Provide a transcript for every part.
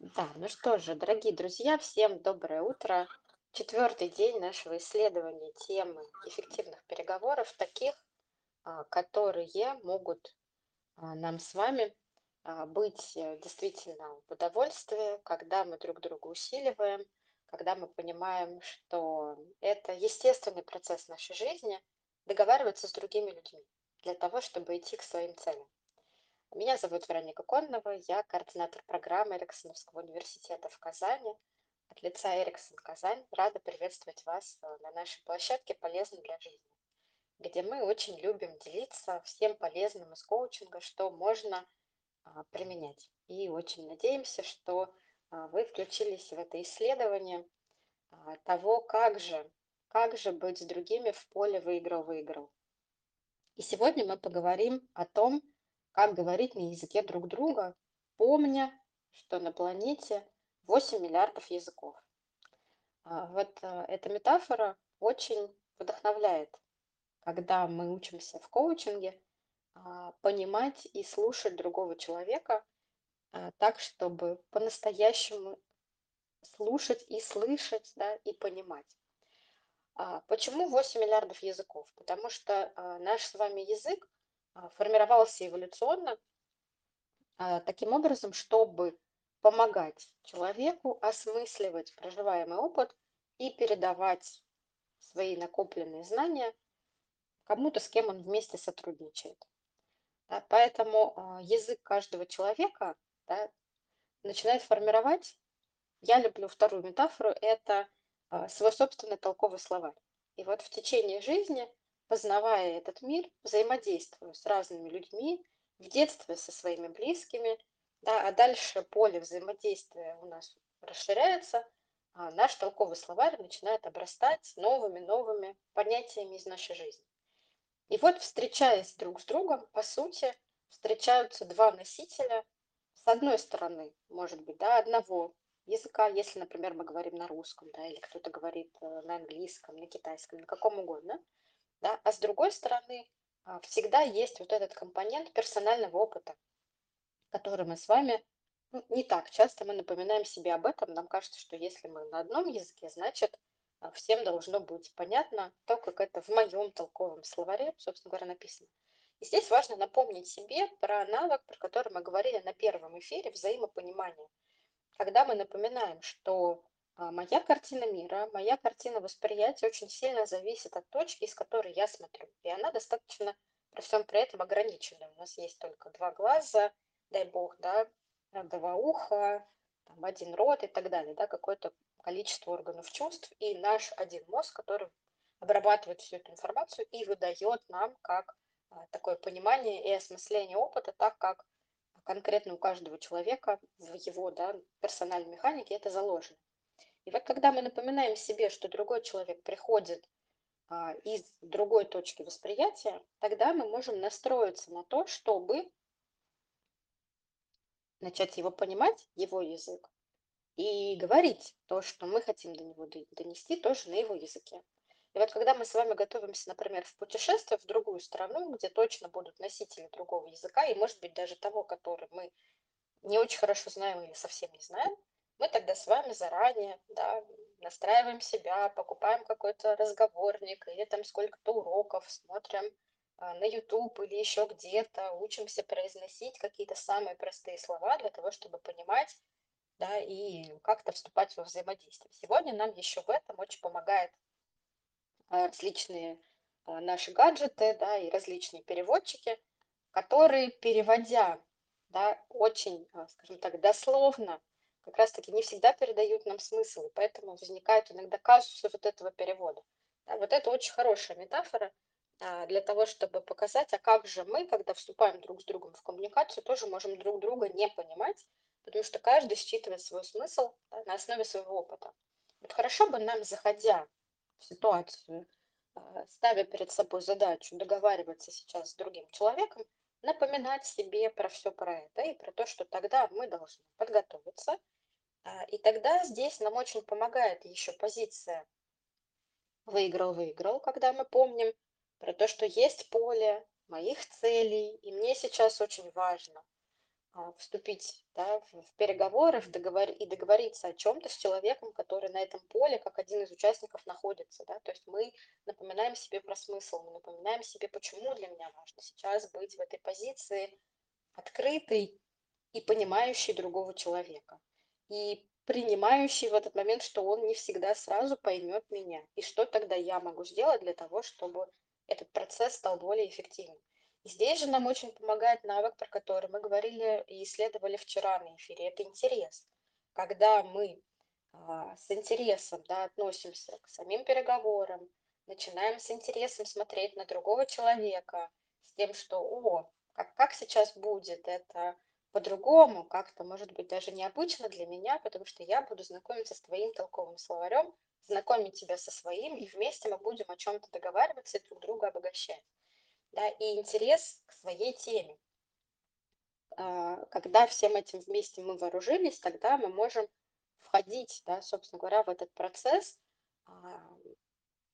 Да, ну что же, дорогие друзья, всем доброе утро. Четвертый день нашего исследования темы эффективных переговоров, таких, а, которые могут а, нам с вами а, быть э, действительно в удовольствие, когда мы друг друга усиливаем, когда мы понимаем, что это естественный процесс нашей жизни, договариваться с другими людьми для того, чтобы идти к своим целям. Меня зовут Вероника Коннова, я координатор программы Эриксоновского университета в Казани. От лица Эриксон Казань рада приветствовать вас э, на нашей площадке «Полезно для жизни», где мы очень любим делиться всем полезным из коучинга, что можно а, применять. И очень надеемся, что а, вы включились в это исследование а, того, как же, как же быть с другими в поле выиграл-выиграл. И сегодня мы поговорим о том, как говорить на языке друг друга, помня, что на планете 8 миллиардов языков. А, Вот а, эта метафора очень вдохновляет, когда мы учимся в коучинге а, понимать и слушать другого человека так, чтобы по-настоящему слушать и слышать, да, и понимать. Почему 8 миллиардов языков? Потому что наш с вами язык формировался эволюционно а, таким образом, чтобы помогать человеку осмысливать проживаемый опыт и передавать свои накопленные знания кому-то, с кем он вместе сотрудничает. Поэтому а, язык каждого человека да, начинает формировать. Я люблю вторую метафору, это а, свой собственный толковый словарь. И вот в течение жизни, познавая этот мир, взаимодействуя с разными людьми, в детстве со своими близкими, да, а дальше поле взаимодействия у нас расширяется, а наш толковый словарь начинает обрастать новыми-новыми понятиями из нашей жизни. И вот, встречаясь друг с другом, по сути, встречаются два носителя. С одной стороны, может быть, да, одного языка, если, например, мы говорим на русском, да, или кто-то говорит э, на английском, на китайском, на каком угодно, да, а с другой стороны, а, всегда есть вот этот компонент персонального опыта, который мы с вами ну, не так часто мы напоминаем себе об этом. Нам кажется, что если мы на одном языке, значит, а, всем должно быть понятно то, как это в моем толковом словаре, собственно говоря, написано. И здесь важно напомнить себе про навык, про который мы говорили на первом эфире, взаимопонимание. Когда мы напоминаем, что а, моя картина мира, моя картина восприятия очень сильно зависит от точки, из которой я смотрю. И она достаточно при всем при этом ограниченная. У нас есть только два глаза, дай бог, да, два уха, там, один рот и так далее, да, какое-то количество органов чувств, и наш один мозг, который обрабатывает всю эту информацию и выдает нам как а, такое понимание и осмысление опыта, так как конкретно у каждого человека в его да, персональной механике это заложено. И вот когда мы напоминаем себе, что другой человек приходит а, из другой точки восприятия, тогда мы можем настроиться на то, чтобы начать его понимать, его язык, и говорить то, что мы хотим до него донести, тоже на его языке. И вот когда мы с вами готовимся, например, в путешествие в другую страну, где точно будут носители другого языка, и, может быть, даже того, который мы не очень хорошо знаем или совсем не знаем, мы тогда с вами заранее да, настраиваем себя, покупаем какой-то разговорник или там сколько-то уроков, смотрим а, на YouTube или еще где-то, учимся произносить какие-то самые простые слова для того, чтобы понимать, да, и как-то вступать во взаимодействие. Сегодня нам еще в этом очень помогает а, различные а, наши гаджеты, да, и различные переводчики, которые, переводя, да, очень, скажем так, дословно, как раз-таки не всегда передают нам смысл, и поэтому возникают иногда казусы вот этого перевода. Да, вот это очень хорошая метафора а, для того, чтобы показать, а как же мы, когда вступаем друг с другом в коммуникацию, тоже можем друг друга не понимать, потому что каждый считывает свой смысл да, на основе своего опыта. Вот хорошо бы нам, заходя в ситуацию, а, ставя перед собой задачу договариваться сейчас с другим человеком, напоминать себе про все про это и про то, что тогда мы должны подготовиться. А, И тогда здесь нам очень помогает еще позиция выиграл-выиграл, когда мы помним про то, что есть поле моих целей, и мне сейчас очень важно а, вступить да, в, переговоры в договор, и договориться о чем-то с человеком, который на этом поле, как один из участников, находится. Да? То есть мы напоминаем себе про смысл, мы напоминаем себе, почему для меня важно сейчас быть в этой позиции открытой и понимающей другого человека. И принимающий в этот момент, что он не всегда сразу поймет меня. И что тогда я могу сделать для того, чтобы этот процесс стал более эффективным. И здесь же нам очень помогает навык, про который мы говорили и исследовали вчера на эфире, это интерес. Когда мы а, с интересом да, относимся к самим переговорам, начинаем с интересом смотреть на другого человека, с тем, что, о, как, как сейчас будет, это по-другому, как-то, может быть, даже необычно для меня, потому что я буду знакомиться с твоим толковым словарем, знакомить тебя со своим, и вместе мы будем о чем-то договариваться и друг друга обогащать. Да, и интерес к своей теме. А, когда всем этим вместе мы вооружились, тогда мы можем входить, да, собственно говоря, в этот процесс а,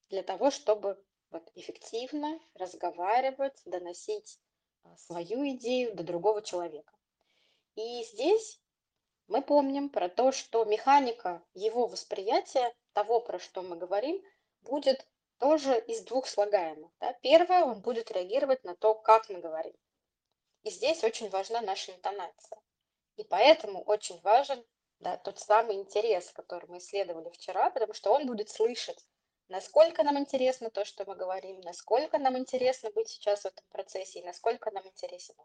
для того, чтобы вот, эффективно разговаривать, доносить а, свою идею до другого человека. И здесь мы помним про то, что механика его восприятия, того, про что мы говорим, будет тоже из двух слагаемых. Да. Первое, он будет реагировать на то, как мы говорим. И здесь очень важна наша интонация. И поэтому очень важен да, тот самый интерес, который мы исследовали вчера, потому что он будет слышать, насколько нам интересно то, что мы говорим, насколько нам интересно быть сейчас в этом процессе и насколько нам интересно.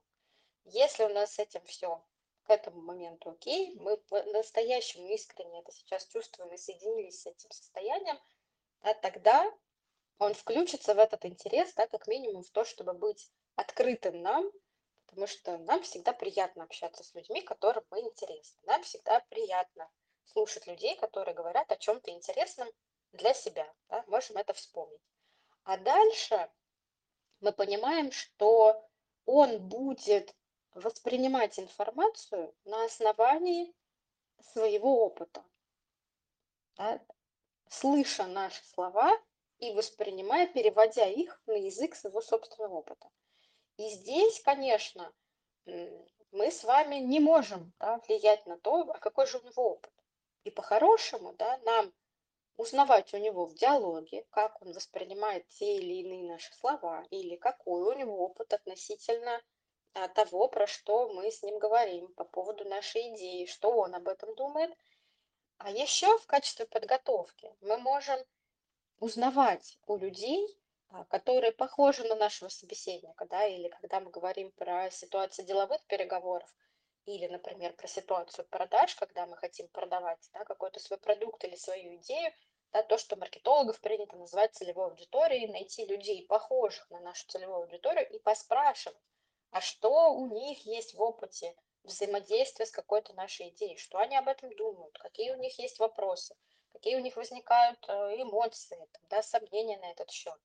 Если у нас с этим все к этому моменту окей, мы по-настоящему искренне это сейчас чувствуем и соединились с этим состоянием, да, тогда он включится в этот интерес, да, как минимум в то, чтобы быть открытым нам, потому что нам всегда приятно общаться с людьми, которым мы интересны. Нам всегда приятно слушать людей, которые говорят о чем-то интересном для себя. Да, можем это вспомнить. А дальше мы понимаем, что он будет воспринимать информацию на основании своего опыта, да, слыша наши слова и воспринимая, переводя их на язык своего собственного опыта. И здесь, конечно, мы с вами не можем да, влиять на то, а какой же у него опыт. И по-хорошему да, нам узнавать у него в диалоге, как он воспринимает те или иные наши слова, или какой у него опыт относительно того, про что мы с ним говорим, по поводу нашей идеи, что он об этом думает. А еще в качестве подготовки мы можем узнавать у людей, а, которые похожи на нашего собеседника, да, или когда мы говорим про ситуацию деловых переговоров, или, например, про ситуацию продаж, когда мы хотим продавать да, какой-то свой продукт или свою идею, да, то, что маркетологов принято называть целевой аудиторией, найти людей, похожих на нашу целевую аудиторию, и поспрашивать, а что у них есть в опыте взаимодействия с какой-то нашей идеей, что они об этом думают, какие у них есть вопросы, какие у них возникают э, эмоции, да, сомнения на этот счет.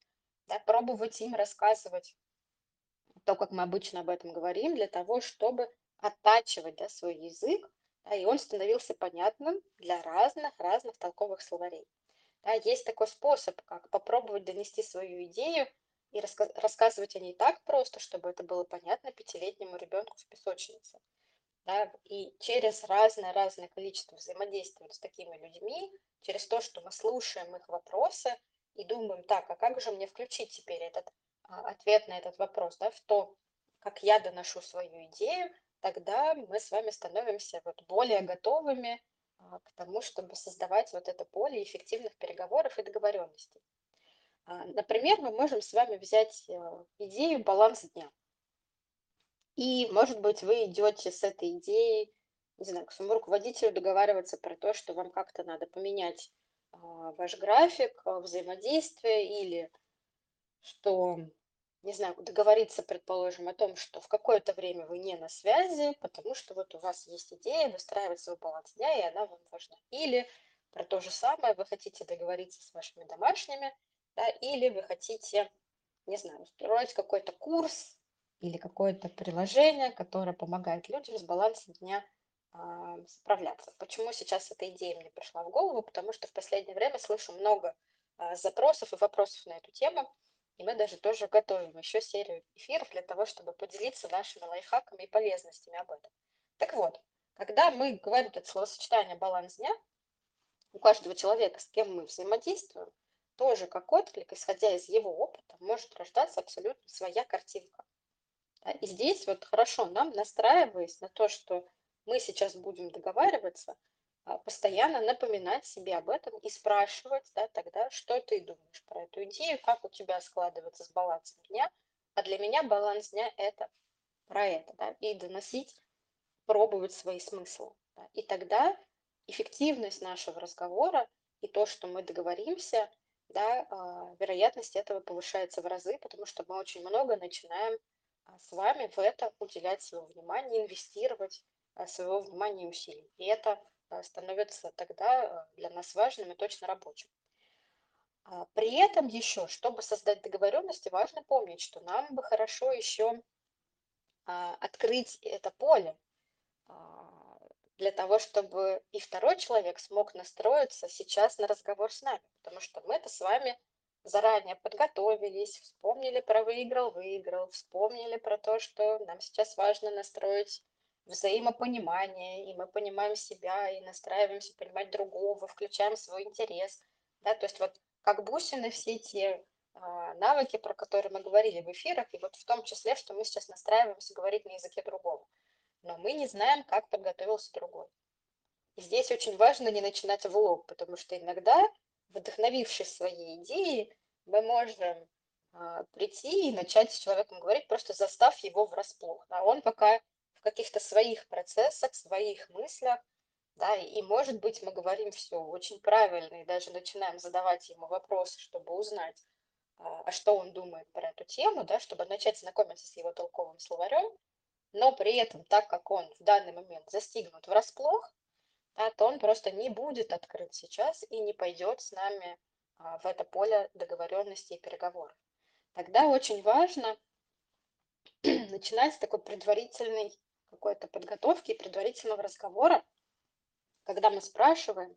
Да, пробовать им рассказывать то, как мы обычно об этом говорим, для того, чтобы оттачивать да, свой язык, да, и он становился понятным для разных, разных толковых словарей. Да, есть такой способ, как попробовать донести свою идею и раска рассказывать о ней так просто, чтобы это было понятно пятилетнему ребенку в песочнице. Да? И через разное-разное количество взаимодействия с такими людьми, через то, что мы слушаем их вопросы и думаем, так, а как же мне включить теперь этот а, ответ на этот вопрос, да, в то, как я доношу свою идею, тогда мы с вами становимся вот более готовыми а, к тому, чтобы создавать вот это поле эффективных переговоров и договоренностей. А, например, мы можем с вами взять э, идею баланса дня. И, может быть, вы идете с этой идеей, не знаю, к своему руководителю договариваться про то, что вам как-то надо поменять а, ваш график а, взаимодействия или что, не знаю, договориться, предположим, о том, что в какое-то время вы не на связи, потому что вот у вас есть идея выстраивать свой баланс дня, и она вам важна. Или про то же самое вы хотите договориться с вашими домашними, да, или вы хотите, не знаю, устроить какой-то курс или какое-то приложение, которое помогает людям с балансом дня а, справляться. Почему сейчас эта идея мне пришла в голову? Потому что в последнее время слышу много а, запросов и вопросов на эту тему, и мы даже тоже готовим еще серию эфиров для того, чтобы поделиться нашими лайфхаками и полезностями об этом. Так вот, когда мы говорим это словосочетание «баланс дня», у каждого человека, с кем мы взаимодействуем, тоже как отклик, исходя из его опыта, может рождаться абсолютно своя картинка. И здесь вот хорошо нам, настраиваясь на то, что мы сейчас будем договариваться, а, постоянно напоминать себе об этом и спрашивать да, тогда, что ты думаешь про эту идею, как у тебя складывается с балансом дня. А для меня баланс дня – это про это, да, и доносить, пробовать свои смыслы. Да. И тогда эффективность нашего разговора и то, что мы договоримся, да, а, вероятность этого повышается в разы, потому что мы очень много начинаем а, с вами в это уделять своего внимания, инвестировать а, своего внимания и усилий. И это становится тогда для нас важным и точно рабочим. При этом еще, чтобы создать договоренности, важно помнить, что нам бы хорошо еще открыть это поле для того, чтобы и второй человек смог настроиться сейчас на разговор с нами, потому что мы-то с вами заранее подготовились, вспомнили про выиграл, выиграл, вспомнили про то, что нам сейчас важно настроить взаимопонимание, и мы понимаем себя, и настраиваемся понимать другого, включаем свой интерес. Да? То есть вот как бусины все те а, навыки, про которые мы говорили в эфирах, и вот в том числе, что мы сейчас настраиваемся говорить на языке другого но мы не знаем, как подготовился другой. И здесь очень важно не начинать в лоб, потому что иногда, вдохновившись своей идеей, мы можем а, прийти и начать с человеком говорить, просто застав его врасплох. А он пока в каких-то своих процессах, своих мыслях, да, и, может быть, мы говорим все очень правильно, и даже начинаем задавать ему вопросы, чтобы узнать, а, а что он думает про эту тему, да, чтобы начать знакомиться с его толковым словарем, но при этом, так как он в данный момент застигнут врасплох, да, то он просто не будет открыт сейчас и не пойдет с нами а, в это поле договоренности и переговоров. Тогда очень важно начинать с такой предварительной какой-то подготовки, предварительного разговора, когда мы спрашиваем,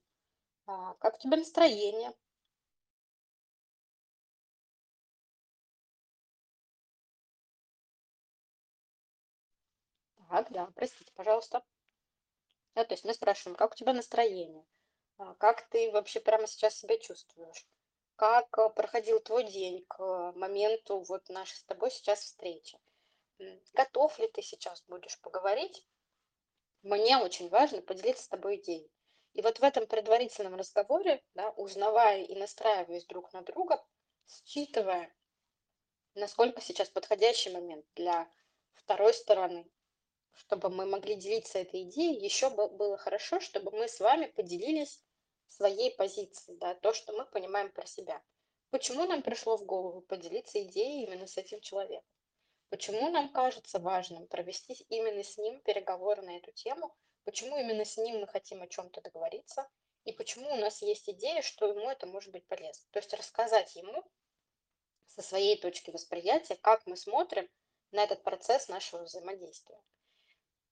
а, как у тебя настроение, Так, да, простите, пожалуйста. Да, то есть мы спрашиваем, как у тебя настроение? А, как ты вообще прямо сейчас себя чувствуешь? Как э, проходил твой день к моменту вот нашей с тобой сейчас встречи? Готов ли ты сейчас будешь поговорить? Мне очень важно поделиться с тобой идеей. И вот в этом предварительном разговоре, да, узнавая и настраиваясь друг на друга, считывая, насколько сейчас подходящий момент для второй стороны, чтобы мы могли делиться этой идеей, еще было хорошо, чтобы мы с вами поделились своей позицией, да, то, что мы понимаем про себя. Почему нам пришло в голову поделиться идеей именно с этим человеком? Почему нам кажется важным провести именно с ним переговоры на эту тему? Почему именно с ним мы хотим о чем-то договориться? И почему у нас есть идея, что ему это может быть полезно? То есть рассказать ему со своей точки восприятия, как мы смотрим на этот процесс нашего взаимодействия.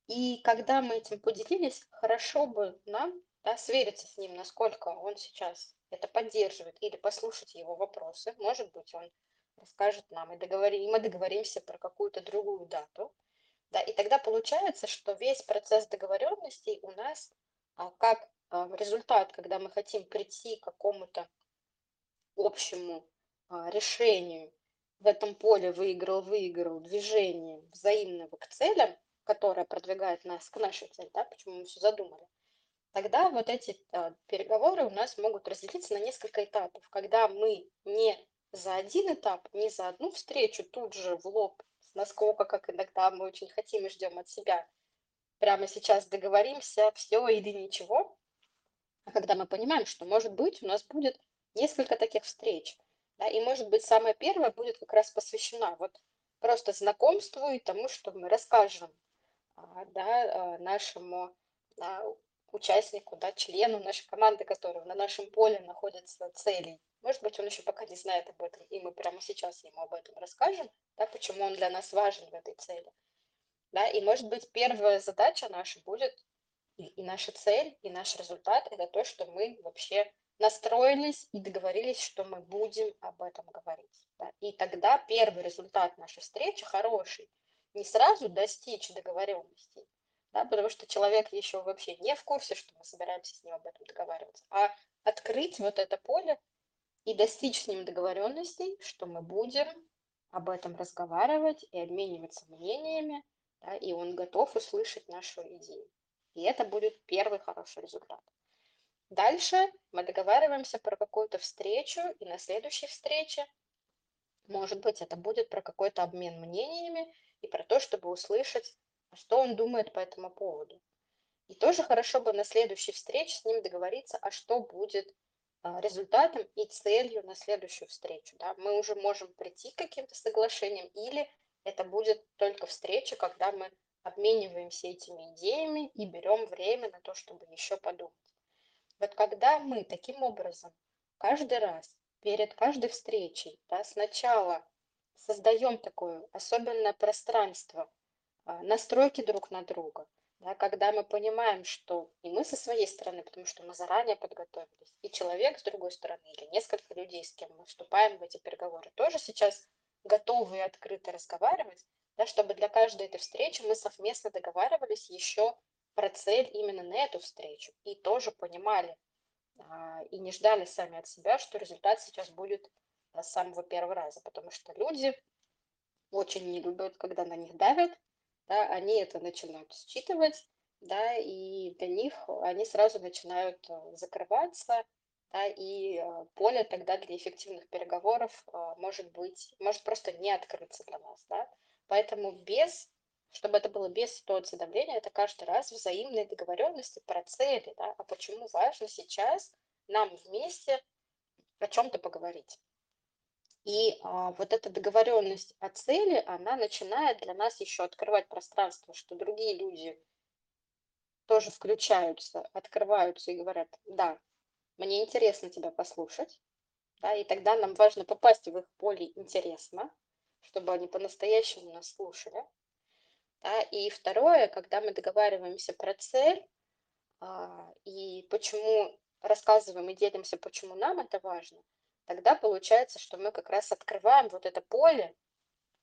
И когда мы этим поделились, хорошо бы нам да, свериться с ним, насколько он сейчас это поддерживает, или послушать его вопросы. Может быть, он расскажет нам, и, договори, и мы договоримся про какую-то другую дату. Да, и тогда получается, что весь процесс договоренностей у нас а, как а, результат, когда мы хотим прийти к какому-то общему а, решению в этом поле выиграл-выиграл движение взаимного к целям, которая продвигает нас к нашей цели, да, почему мы все задумали, тогда вот эти а, переговоры у нас могут разделиться на несколько этапов, когда мы не за один этап, не за одну встречу тут же в лоб, насколько, как иногда мы очень хотим и ждем от себя, прямо сейчас договоримся, все или ничего, а когда мы понимаем, что, может быть, у нас будет несколько таких встреч, да, и, может быть, самая первая будет как раз посвящена вот просто знакомству и тому, что мы расскажем да, а, нашему участнику, да, члену нашей команды, который на нашем поле находится целей. Может быть, он еще пока не знает об этом, и мы прямо сейчас ему об этом расскажем, да, почему он для нас важен в этой цели. Да, и может быть, первая задача наша будет, и, и наша цель, и наш результат, это то, что мы вообще настроились и договорились, что мы будем об этом говорить. Да. И тогда первый результат нашей встречи хороший, не сразу достичь договоренности, да, потому что человек еще вообще не в курсе, что мы собираемся с ним об этом договариваться, а открыть вот это поле и достичь с ним договоренностей, что мы будем об этом разговаривать и обмениваться мнениями, да, и он готов услышать нашу идею. И это будет первый хороший результат. Дальше мы договариваемся про какую-то встречу, и на следующей встрече, может быть, это будет про какой-то обмен мнениями и про то, чтобы услышать, что он думает по этому поводу. И тоже хорошо бы на следующей встрече с ним договориться, а что будет а, результатом и целью на следующую встречу. Да? Мы уже можем прийти к каким-то соглашениям, или это будет только встреча, когда мы обмениваемся этими идеями и берем время на то, чтобы еще подумать. Вот когда мы таким образом каждый раз перед каждой встречей да, сначала создаем такое особенное пространство а, настройки друг на друга, да, когда мы понимаем, что и мы со своей стороны, потому что мы заранее подготовились, и человек с другой стороны, или несколько людей, с кем мы вступаем в эти переговоры, тоже сейчас готовы и открыто разговаривать, да, чтобы для каждой этой встречи мы совместно договаривались еще про цель именно на эту встречу и тоже понимали а, и не ждали сами от себя, что результат сейчас будет с самого первого раза, потому что люди очень не любят, когда на них давят, да, они это начинают считывать, да, и для них они сразу начинают а, закрываться, да, и поле тогда для эффективных переговоров может быть, может просто не открыться для нас, да, поэтому без чтобы это было без ситуации давления, это каждый раз взаимные договоренности про цели, да, а почему важно сейчас нам вместе о чем-то поговорить. И а, вот эта договоренность о цели, она начинает для нас еще открывать пространство, что другие люди тоже включаются, открываются и говорят, да, мне интересно тебя послушать, да, и тогда нам важно попасть в их поле интересно, чтобы они по-настоящему нас слушали, да? И второе, когда мы договариваемся про цель а, и почему рассказываем и делимся, почему нам это важно, тогда получается, что мы как раз открываем вот это поле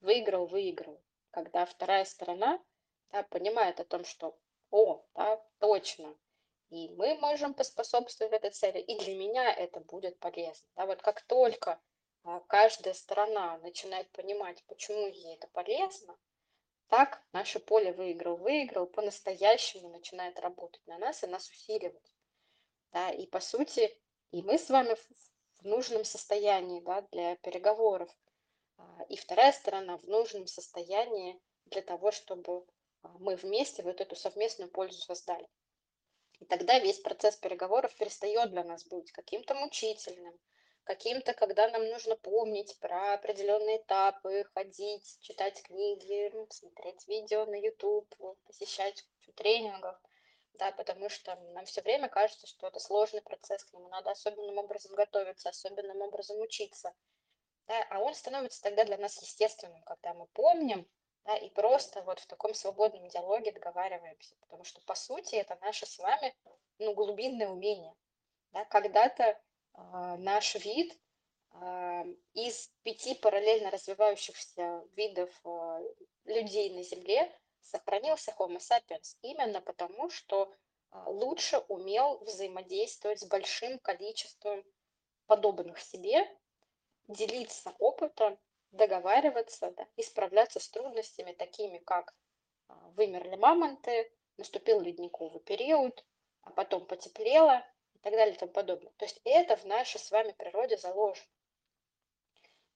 выиграл-выиграл, когда вторая сторона да, понимает о том, что о, да, точно, и мы можем поспособствовать этой цели, и для меня это будет полезно. Да, вот как только а, каждая сторона начинает понимать, почему ей это полезно, так наше поле выиграл, выиграл, по-настоящему начинает работать на нас и нас усиливать. Да, и по сути, и мы с вами в нужном состоянии да, для переговоров, а, и вторая сторона в нужном состоянии для того, чтобы а, мы вместе вот эту совместную пользу создали. И тогда весь процесс переговоров перестает для нас быть каким-то мучительным, каким-то, когда нам нужно помнить про определенные этапы, ходить, читать книги, смотреть видео на YouTube, посещать тренингов, да, потому что нам все время кажется, что это сложный процесс, к нему надо особенным образом готовиться, особенным образом учиться. Да, а он становится тогда для нас естественным, когда мы помним, да, и просто вот в таком свободном диалоге договариваемся, потому что, по сути, это наше с вами, ну, глубинное умение. Да, когда-то а, наш вид а, из пяти параллельно развивающихся видов а, людей на Земле сохранился Homo sapiens именно потому, что лучше умел взаимодействовать с большим количеством подобных себе, делиться опытом, договариваться да, и с трудностями, такими как вымерли мамонты, наступил ледниковый период, а потом потеплело, так далее и тому подобное. То есть это в нашей с вами природе заложено.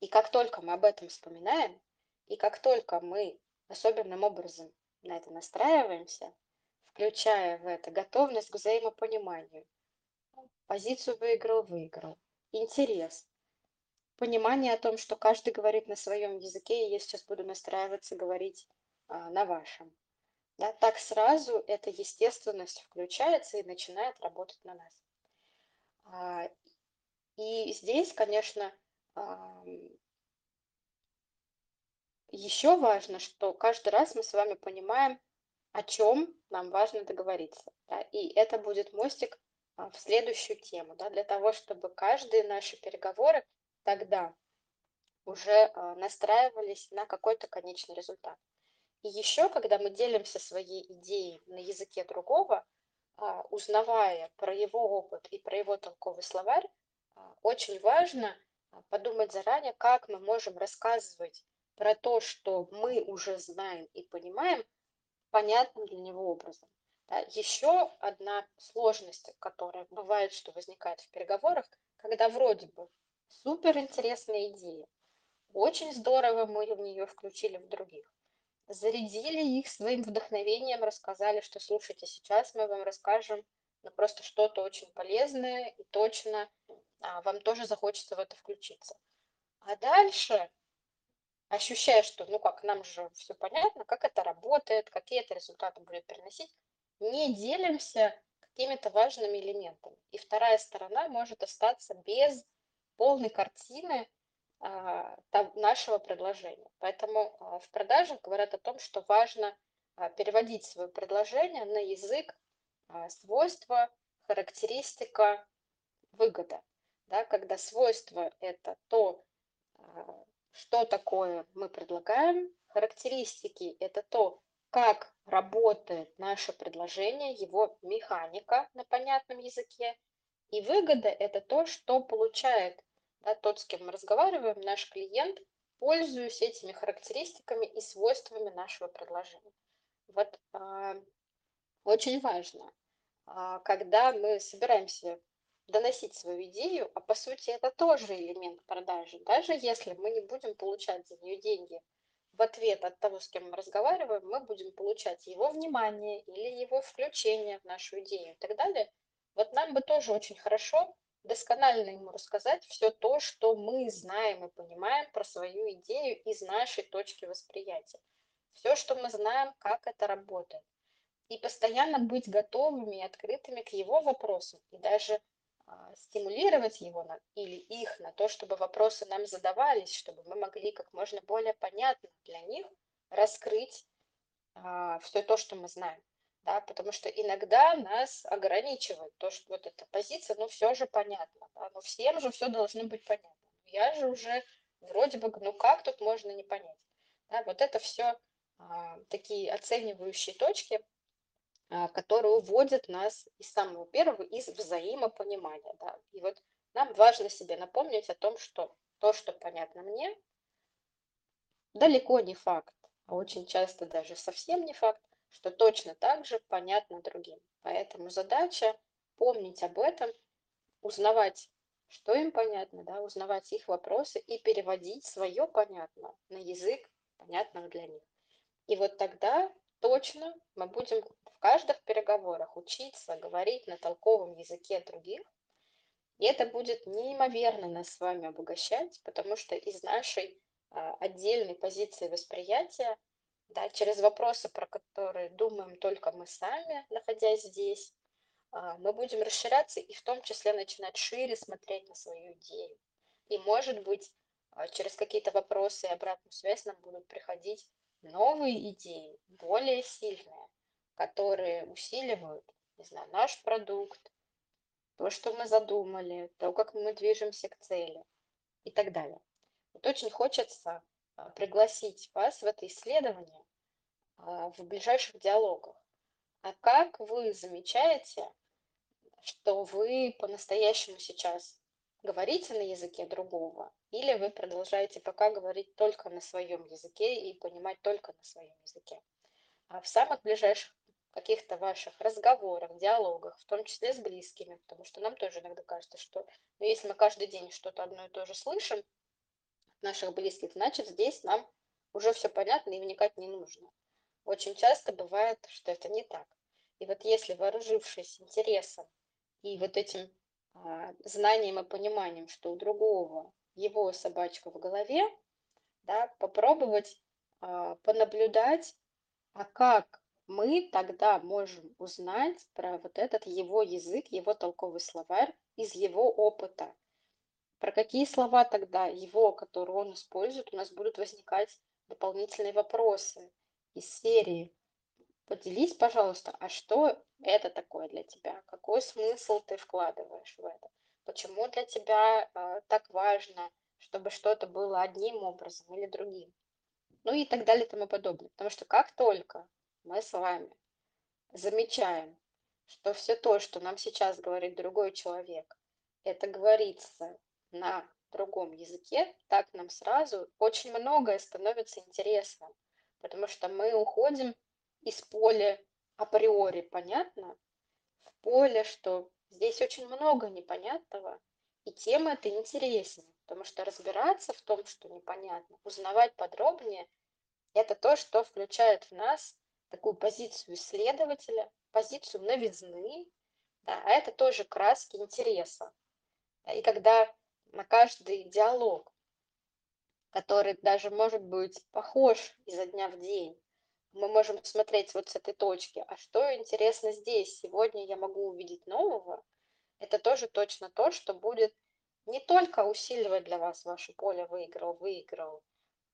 И как только мы об этом вспоминаем, и как только мы особенным образом на это настраиваемся, включая в это готовность к взаимопониманию, позицию выиграл-выиграл, интерес, понимание о том, что каждый говорит на своем языке, и я сейчас буду настраиваться говорить а, на вашем. Да, так сразу эта естественность включается и начинает работать на нас. А, и здесь, конечно, еще важно, что каждый раз мы с вами понимаем, о чем нам важно договориться. Да? И это будет мостик а, в следующую тему, да, для того, чтобы каждые наши переговоры тогда уже а, настраивались на какой-то конечный результат. И еще, когда мы делимся своей идеей на языке другого, а, узнавая про его опыт и про его толковый словарь, очень важно подумать заранее, как мы можем рассказывать про то, что мы уже знаем и понимаем, понятным для него образом. Да? Еще одна сложность, которая бывает, что возникает в переговорах, когда вроде бы супер интересная идея, очень здорово мы в нее включили в других, зарядили их своим вдохновением, рассказали, что слушайте, сейчас мы вам расскажем ну, просто что-то очень полезное и точно а, вам тоже захочется в это включиться. А дальше, ощущая, что, ну как, нам же все понятно, как это работает, какие это результаты будет приносить, не делимся какими-то важными элементами. И вторая сторона может остаться без полной картины а, нашего предложения. Поэтому а, в продажах говорят о том, что важно а, переводить свое предложение на язык свойства, характеристика, выгода. Да, когда свойство – это то, что такое мы предлагаем, характеристики – это то, как работает наше предложение, его механика на понятном языке, и выгода – это то, что получает да, тот, с кем мы разговариваем, наш клиент, пользуясь этими характеристиками и свойствами нашего предложения. Вот э, очень важно, э, когда мы собираемся доносить свою идею, а по сути это тоже элемент продажи, даже если мы не будем получать за нее деньги в ответ от того, с кем мы разговариваем, мы будем получать его внимание или его включение в нашу идею и так далее. Вот нам бы тоже очень хорошо досконально ему рассказать все то, что мы знаем и понимаем про свою идею из нашей точки восприятия. Все, что мы знаем, как это работает. И постоянно быть готовыми и открытыми к его вопросам. И даже стимулировать его на, или их на то, чтобы вопросы нам задавались, чтобы мы могли как можно более понятно для них раскрыть а, все то, что мы знаем да, потому что иногда нас ограничивает то, что вот эта позиция, ну, все же понятно, да, ну, всем же все должно быть понятно. Я же уже вроде бы, ну, как тут можно не понять? Да, вот это все а, такие оценивающие точки, а, которые уводят нас из самого первого, из взаимопонимания, да, и вот нам важно себе напомнить о том, что то, что понятно мне, далеко не факт, а очень часто даже совсем не факт, что точно так же понятно другим. Поэтому задача помнить об этом, узнавать, что им понятно, да, узнавать их вопросы и переводить свое понятно на язык, понятного для них. И вот тогда точно мы будем в каждых переговорах учиться говорить на толковом языке других, и это будет неимоверно нас с вами обогащать, потому что из нашей а, отдельной позиции восприятия да, через вопросы, про которые думаем только мы сами, находясь здесь, а, мы будем расширяться и в том числе начинать шире смотреть на свою идею. И, может быть, а, через какие-то вопросы и обратную связь нам будут приходить новые идеи, более сильные, которые усиливают, не знаю, наш продукт, то, что мы задумали, то, как мы движемся к цели и так далее. Вот очень хочется а, пригласить вас в это исследование а, в ближайших диалогах. А как вы замечаете, что вы по-настоящему сейчас говорите на языке другого, или вы продолжаете пока говорить только на своем языке и понимать только на своем языке? А в самых ближайших каких-то ваших разговорах, диалогах, в том числе с близкими, потому что нам тоже иногда кажется, что ну, если мы каждый день что-то одно и то же слышим, наших близких, значит, здесь нам уже все понятно и вникать не нужно. Очень часто бывает, что это не так. И вот если вооружившись интересом и вот этим а, знанием и пониманием, что у другого его собачка в голове, да, попробовать а, понаблюдать, а как мы тогда можем узнать про вот этот его язык, его толковый словарь из его опыта. Про какие слова тогда его, которые он использует, у нас будут возникать дополнительные вопросы из серии. Поделись, пожалуйста, а что это такое для тебя? Какой смысл ты вкладываешь в это? Почему для тебя э, так важно, чтобы что-то было одним образом или другим? ну и так далее и тому подобное. Потому что как только мы с вами замечаем, что все то, что нам сейчас говорит другой человек, это говорится на другом языке, так нам сразу очень многое становится интересным, потому что мы уходим из поля априори, понятно, в поле, что здесь очень много непонятного, и тема это интереснее, потому что разбираться в том, что непонятно, узнавать подробнее, это то, что включает в нас такую позицию исследователя, позицию новизны, да, а это тоже краски интереса. И когда на каждый диалог, который даже может быть похож изо дня в день, мы можем смотреть вот с этой точки, а что интересно здесь, сегодня я могу увидеть нового, это тоже точно то, что будет не только усиливать для вас ваше поле выиграл-выиграл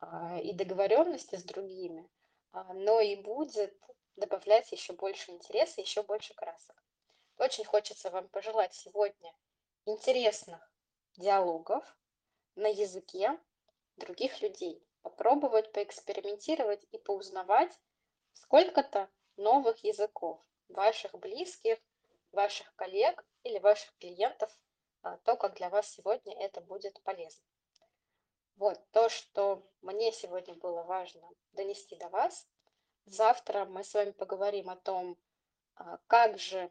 а, и договоренности с другими, но и будет добавлять еще больше интереса, еще больше красок. Очень хочется вам пожелать сегодня интересных диалогов на языке других людей. Попробовать поэкспериментировать и поузнавать сколько-то новых языков ваших близких, ваших коллег или ваших клиентов, а, то, как для вас сегодня это будет полезно. Вот то, что мне сегодня было важно донести до вас. Завтра мы с вами поговорим о том, а, как же,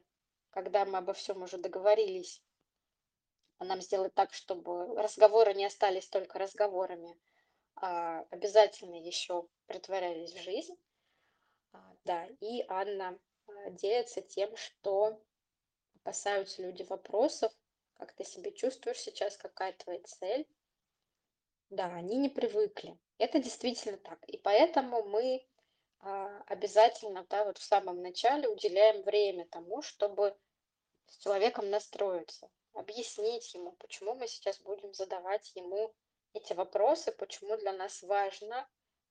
когда мы обо всем уже договорились, нам сделать так, чтобы разговоры не остались только разговорами, а обязательно еще притворялись в жизнь. А, да, и Анна а, делится тем, что опасаются люди вопросов, как ты себя чувствуешь сейчас, какая твоя цель. Да, они не привыкли. Это действительно так. И поэтому мы а, обязательно, да, вот в самом начале уделяем время тому, чтобы с человеком настроиться, объяснить ему, почему мы сейчас будем задавать ему эти вопросы, почему для нас важно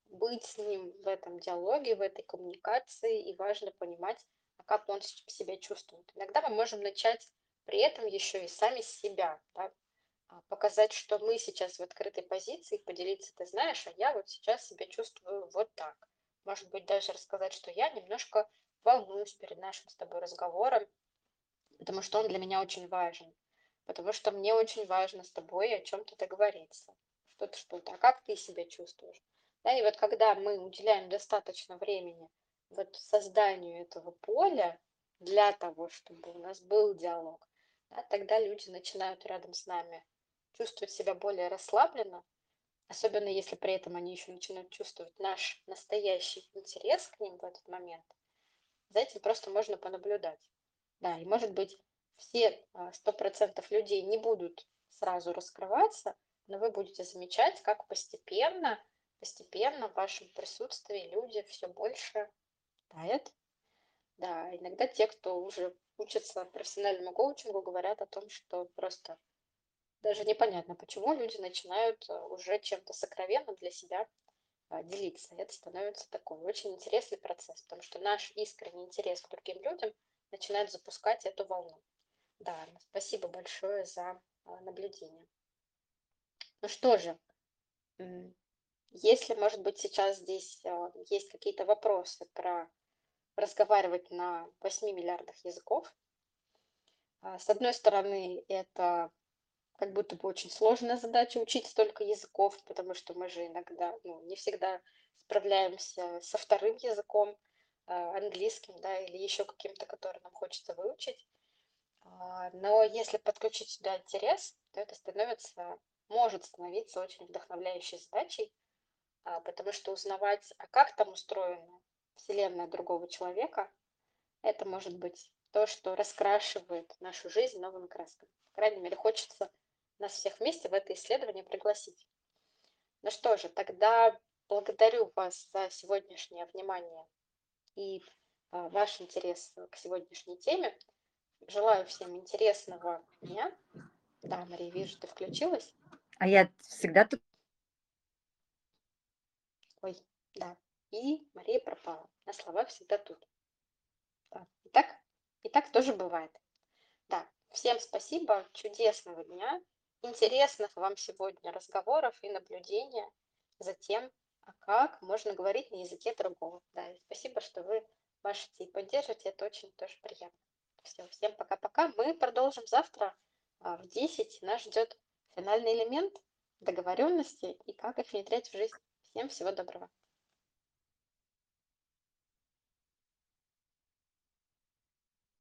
быть с ним в этом диалоге, в этой коммуникации, и важно понимать, а как он себя чувствует. Иногда мы можем начать при этом еще и сами себя, да, показать, что мы сейчас в открытой позиции, поделиться, ты знаешь, а я вот сейчас себя чувствую вот так. Может быть, даже рассказать, что я немножко волнуюсь перед нашим с тобой разговором, потому что он для меня очень важен, потому что мне очень важно с тобой о чем-то договориться, что-то, что-то, а как ты себя чувствуешь? Да, и вот когда мы уделяем достаточно времени вот созданию этого поля для того, чтобы у нас был диалог, да, тогда люди начинают рядом с нами чувствовать себя более расслабленно, особенно если при этом они еще начинают чувствовать наш настоящий интерес к ним в этот момент. За этим просто можно понаблюдать. Да, и может быть все а, сто процентов людей не будут сразу раскрываться, но вы будете замечать, как постепенно постепенно в вашем присутствии люди все больше тают. Да, иногда те, кто уже учится профессиональному коучингу, говорят о том, что просто даже непонятно, почему люди начинают э, уже чем-то сокровенным для себя а, делиться. Это становится такой очень интересный процесс, потому что наш искренний интерес к другим людям начинает запускать эту волну. Да, спасибо большое за а, наблюдение. Ну что же, если, может быть, сейчас здесь а, есть какие-то вопросы про разговаривать на 8 миллиардах языков, с одной стороны, это как будто бы очень сложная задача учить столько языков, потому что мы же иногда, ну, не всегда справляемся со вторым языком, а, английским, да, или еще каким-то, который нам хочется выучить. Но если подключить сюда интерес, то это становится, может становиться очень вдохновляющей задачей, а, потому что узнавать, а как там устроена вселенная другого человека, это может быть то, что раскрашивает нашу жизнь новыми красками. По крайней мере, хочется нас всех вместе в это исследование пригласить. Ну что же, тогда благодарю вас за сегодняшнее внимание и а, ваш интерес к сегодняшней теме. Желаю всем интересного дня. Да, Мария, вижу, ты включилась. А я всегда тут Ой, да. И Мария пропала. На словах всегда тут. Да. И так, и так тоже бывает. Да, всем спасибо, чудесного дня, интересных вам сегодня разговоров и наблюдения за тем, а как можно говорить на языке другого. Да, и спасибо, что вы идеи поддерживаете, это очень тоже приятно. Всё, всем пока-пока. Мы продолжим завтра а, в 10. Нас ждет финальный элемент договоренности и как их внедрять в жизнь. Всем всего доброго.